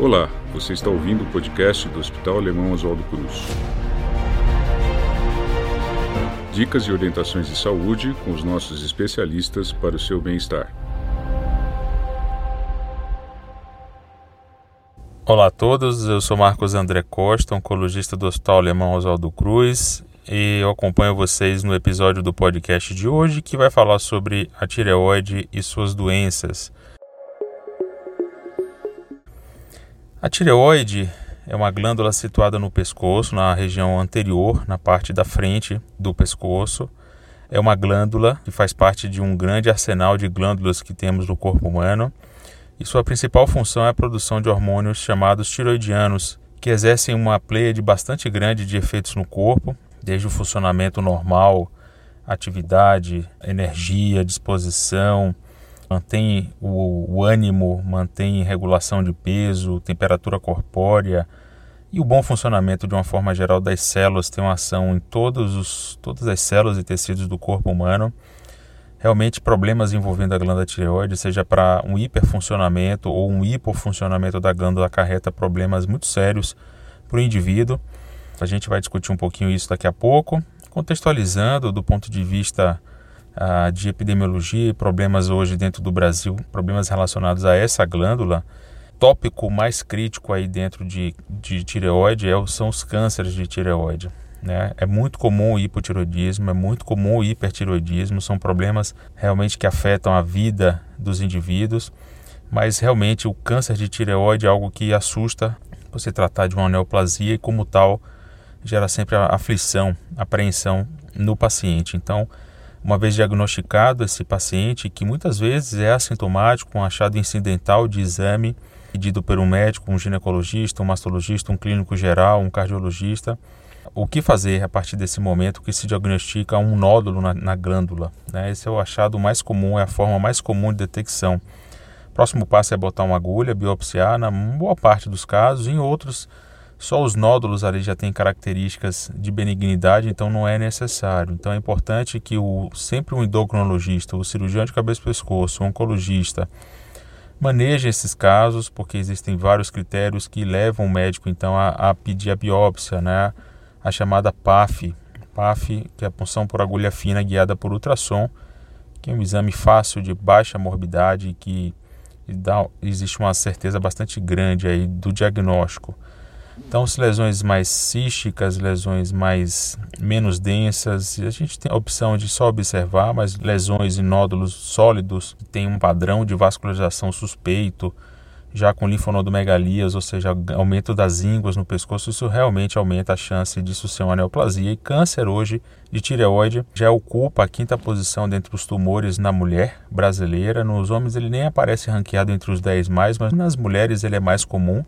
Olá, você está ouvindo o podcast do Hospital Alemão Oswaldo Cruz. Dicas e orientações de saúde com os nossos especialistas para o seu bem-estar. Olá a todos, eu sou Marcos André Costa, oncologista do Hospital Alemão Oswaldo Cruz, e eu acompanho vocês no episódio do podcast de hoje que vai falar sobre a tireoide e suas doenças. A tireoide é uma glândula situada no pescoço, na região anterior, na parte da frente do pescoço. É uma glândula que faz parte de um grande arsenal de glândulas que temos no corpo humano. E sua principal função é a produção de hormônios chamados tiroidianos, que exercem uma de bastante grande de efeitos no corpo, desde o funcionamento normal, atividade, energia, disposição, mantém o, o ânimo, mantém regulação de peso, temperatura corpórea e o bom funcionamento de uma forma geral das células tem uma ação em todos os, todas as células e tecidos do corpo humano. Realmente problemas envolvendo a glândula tireoide, seja para um hiperfuncionamento ou um hipofuncionamento da glândula acarreta problemas muito sérios para o indivíduo. A gente vai discutir um pouquinho isso daqui a pouco, contextualizando do ponto de vista uh, de epidemiologia e problemas hoje dentro do Brasil, problemas relacionados a essa glândula, tópico mais crítico aí dentro de, de tireoide é, são os cânceres de tireoide. Né? É muito comum o hipotiroidismo, é muito comum o hipertiroidismo, são problemas realmente que afetam a vida dos indivíduos, mas realmente o câncer de tireoide é algo que assusta você tratar de uma neoplasia e como tal gera sempre aflição, apreensão no paciente. Então, uma vez diagnosticado esse paciente, que muitas vezes é assintomático, um achado incidental de exame pedido por um médico, um ginecologista, um mastologista, um clínico geral, um cardiologista, o que fazer a partir desse momento que se diagnostica um nódulo na, na glândula? Né? Esse é o achado mais comum, é a forma mais comum de detecção. Próximo passo é botar uma agulha, biopsiar, na boa parte dos casos, em outros só os nódulos ali já têm características de benignidade, então não é necessário. Então é importante que o, sempre um endocrinologista, o cirurgião de cabeça e pescoço, o oncologista, maneje esses casos, porque existem vários critérios que levam o médico então a, a pedir a biópsia, né? a chamada PAF, PAF, que é a punção por agulha fina guiada por ultrassom, que é um exame fácil de baixa morbidade que dá, existe uma certeza bastante grande aí do diagnóstico. Então, se lesões mais císticas, lesões mais menos densas, a gente tem a opção de só observar, mas lesões em nódulos sólidos tem um padrão de vascularização suspeito, já com linfonodomegalias, ou seja, aumento das ínguas no pescoço, isso realmente aumenta a chance disso ser uma neoplasia. E câncer hoje de tireoide já ocupa a quinta posição dentre os tumores na mulher brasileira. Nos homens ele nem aparece ranqueado entre os 10 mais, mas nas mulheres ele é mais comum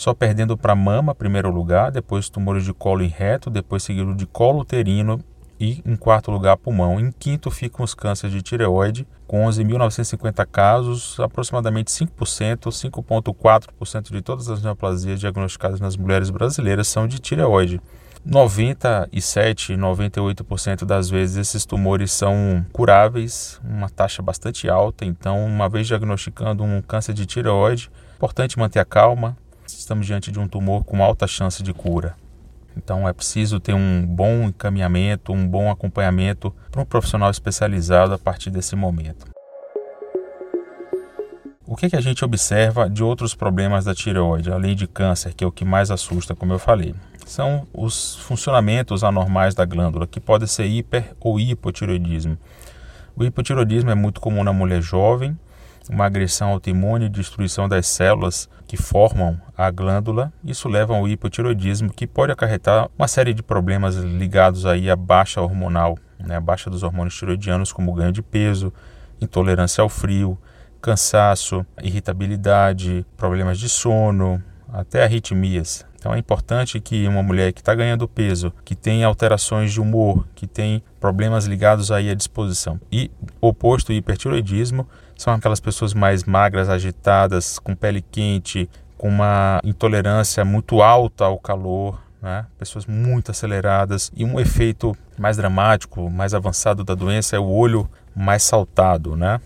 só perdendo para mama, primeiro lugar, depois tumores de colo e reto, depois seguido de colo uterino e em quarto lugar pulmão. Em quinto ficam os cânceres de tireoide, com 11.950 casos, aproximadamente 5%, 5,4% de todas as neoplasias diagnosticadas nas mulheres brasileiras são de tireoide. 97, 98% das vezes esses tumores são curáveis, uma taxa bastante alta. Então, uma vez diagnosticando um câncer de tireoide, importante manter a calma, estamos diante de um tumor com alta chance de cura. Então é preciso ter um bom encaminhamento, um bom acompanhamento para um profissional especializado a partir desse momento. O que, que a gente observa de outros problemas da tireoide, além de câncer, que é o que mais assusta, como eu falei? São os funcionamentos anormais da glândula, que pode ser hiper ou hipotireoidismo. O hipotireoidismo é muito comum na mulher jovem, uma agressão autoimune e destruição das células que formam a glândula. Isso leva ao hipotiroidismo, que pode acarretar uma série de problemas ligados aí à baixa hormonal, né? baixa dos hormônios tiroidianos, como ganho de peso, intolerância ao frio, cansaço, irritabilidade, problemas de sono, até arritmias. Então é importante que uma mulher que está ganhando peso, que tem alterações de humor, que tem problemas ligados aí à disposição e oposto ao hipertiroidismo, são aquelas pessoas mais magras, agitadas, com pele quente, com uma intolerância muito alta ao calor, né? pessoas muito aceleradas e um efeito mais dramático, mais avançado da doença é o olho mais saltado, né?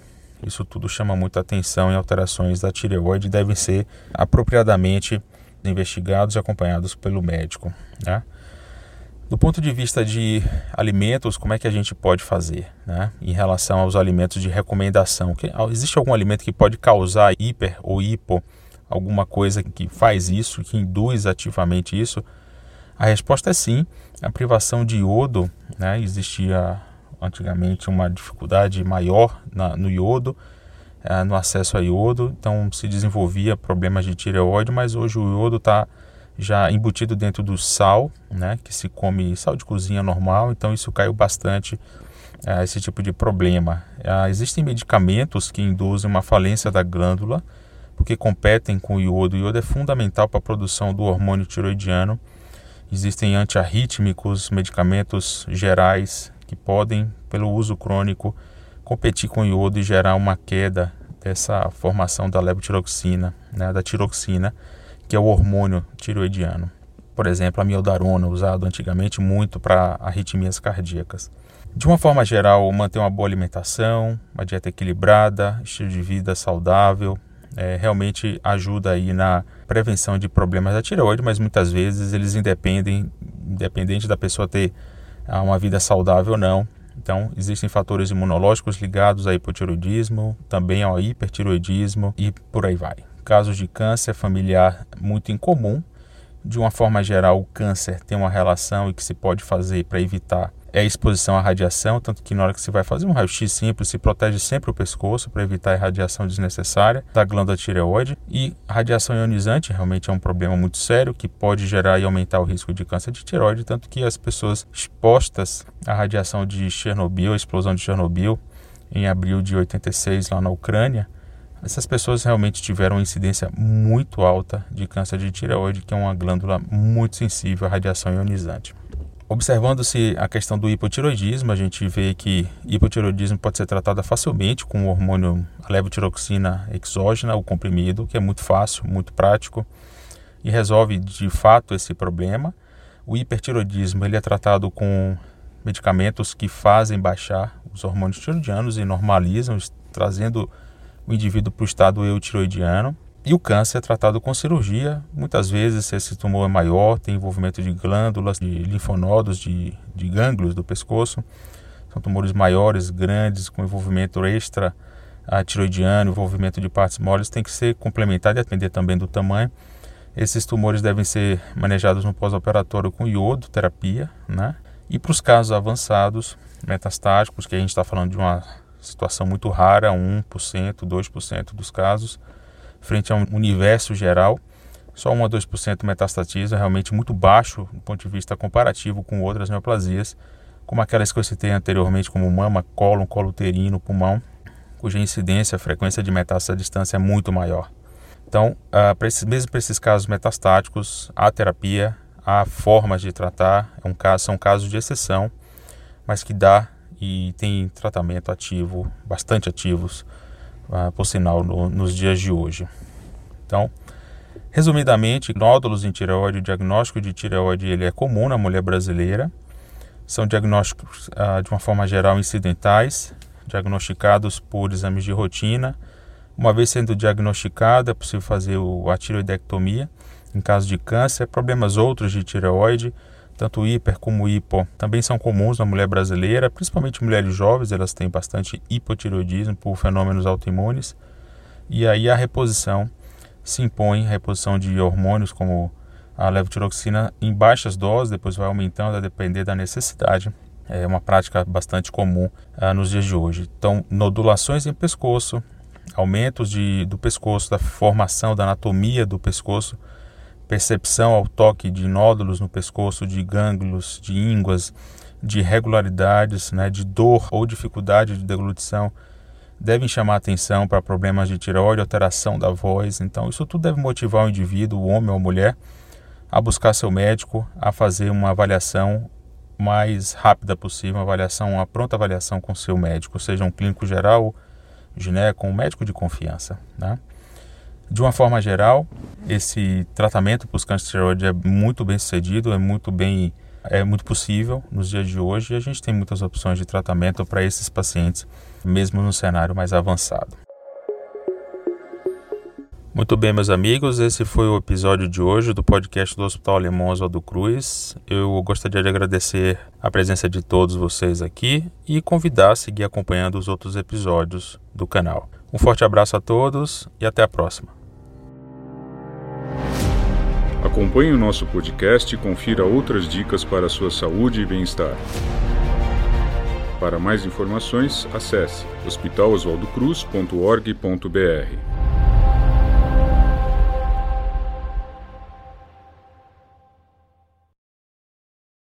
Isso tudo chama muita atenção e alterações da tireoide devem ser apropriadamente investigados e acompanhados pelo médico. Né? Do ponto de vista de alimentos, como é que a gente pode fazer né? em relação aos alimentos de recomendação? Que, existe algum alimento que pode causar hiper ou hipo, alguma coisa que faz isso, que induz ativamente isso? A resposta é sim. A privação de iodo, né? existia antigamente uma dificuldade maior na, no iodo, é, no acesso a iodo, então se desenvolvia problemas de tireoide, mas hoje o iodo está já embutido dentro do sal, né, que se come sal de cozinha normal, então isso caiu bastante é, esse tipo de problema. É, existem medicamentos que induzem uma falência da glândula, porque competem com o iodo. O iodo é fundamental para a produção do hormônio tiroidiano. Existem antiarrítmicos, medicamentos gerais que podem, pelo uso crônico, competir com o iodo e gerar uma queda dessa formação da levotiroxina, né, da tiroxina, que é o hormônio tiroidiano. Por exemplo, a miodarona, usado antigamente muito para arritmias cardíacas. De uma forma geral, manter uma boa alimentação, uma dieta equilibrada, estilo de vida saudável, é, realmente ajuda aí na prevenção de problemas da tireoide, mas muitas vezes eles independem, independente da pessoa ter a uma vida saudável ou não. Então, existem fatores imunológicos ligados ao hipotiroidismo, também ao hipertiroidismo e por aí vai. Casos de câncer familiar muito incomum. De uma forma geral, o câncer tem uma relação e que se pode fazer para evitar é a exposição à radiação, tanto que na hora que você vai fazer um raio-x simples, se protege sempre o pescoço para evitar a radiação desnecessária da glândula tireoide. E radiação ionizante realmente é um problema muito sério que pode gerar e aumentar o risco de câncer de tireoide, tanto que as pessoas expostas à radiação de Chernobyl, a explosão de Chernobyl, em abril de 86 lá na Ucrânia, essas pessoas realmente tiveram uma incidência muito alta de câncer de tireoide, que é uma glândula muito sensível à radiação ionizante. Observando-se a questão do hipotiroidismo, a gente vê que hipotiroidismo pode ser tratado facilmente com o hormônio levotiroxina exógena, o comprimido, que é muito fácil, muito prático e resolve de fato esse problema. O hipertiroidismo ele é tratado com medicamentos que fazem baixar os hormônios tiroidianos e normalizam, trazendo o indivíduo para o estado eutiroidiano. E o câncer é tratado com cirurgia. Muitas vezes, se esse tumor é maior, tem envolvimento de glândulas, de linfonodos, de, de gânglios do pescoço. São tumores maiores, grandes, com envolvimento extra tiroidiano, envolvimento de partes moles, tem que ser complementado e depender também do tamanho. Esses tumores devem ser manejados no pós-operatório com iodo, terapia, né? E para os casos avançados, metastáticos, que a gente está falando de uma situação muito rara, 1%, 2% dos casos, frente a um universo geral, só 1 a 2% metastatiza, realmente muito baixo do ponto de vista comparativo com outras neoplasias, como aquelas que eu citei anteriormente, como mama, cólon, colo uterino, pulmão, cuja incidência, a frequência de metástase à distância é muito maior. Então, uh, pra esses, mesmo para esses casos metastáticos, há terapia, há formas de tratar, é um caso, são casos de exceção, mas que dá e tem tratamento ativo, bastante ativos, uh, por sinal, no, nos dias de hoje. Então, resumidamente, nódulos em tireoide, o diagnóstico de tireoide ele é comum na mulher brasileira. São diagnósticos, uh, de uma forma geral, incidentais, diagnosticados por exames de rotina. Uma vez sendo diagnosticado, é possível fazer a tireoidectomia em caso de câncer. Problemas outros de tireoide, tanto hiper como hipo, também são comuns na mulher brasileira, principalmente mulheres jovens, elas têm bastante hipotireoidismo por fenômenos autoimunes. E aí a reposição se impõe, a reposição de hormônios como a levotiroxina em baixas doses, depois vai aumentando a depender da necessidade. É uma prática bastante comum ah, nos dias de hoje. Então, nodulações em pescoço, aumentos de, do pescoço, da formação, da anatomia do pescoço, percepção ao toque de nódulos no pescoço, de gânglios, de ínguas, de irregularidades, né, de dor ou dificuldade de deglutição, devem chamar atenção para problemas de tireoide, alteração da voz. Então, isso tudo deve motivar o indivíduo, o homem ou a mulher, a buscar seu médico, a fazer uma avaliação mais rápida possível, uma avaliação, uma pronta avaliação com seu médico, seja um clínico geral, gineco, um médico de confiança. Né? De uma forma geral, esse tratamento para os cânceres de tireoide é muito bem sucedido, é muito bem é muito possível nos dias de hoje e a gente tem muitas opções de tratamento para esses pacientes, mesmo no cenário mais avançado. Muito bem, meus amigos, esse foi o episódio de hoje do podcast do Hospital Alemão Oswaldo Cruz. Eu gostaria de agradecer a presença de todos vocês aqui e convidar a seguir acompanhando os outros episódios do canal. Um forte abraço a todos e até a próxima. Acompanhe o nosso podcast e confira outras dicas para a sua saúde e bem-estar. Para mais informações, acesse hospitaloswaldocruz.org.br.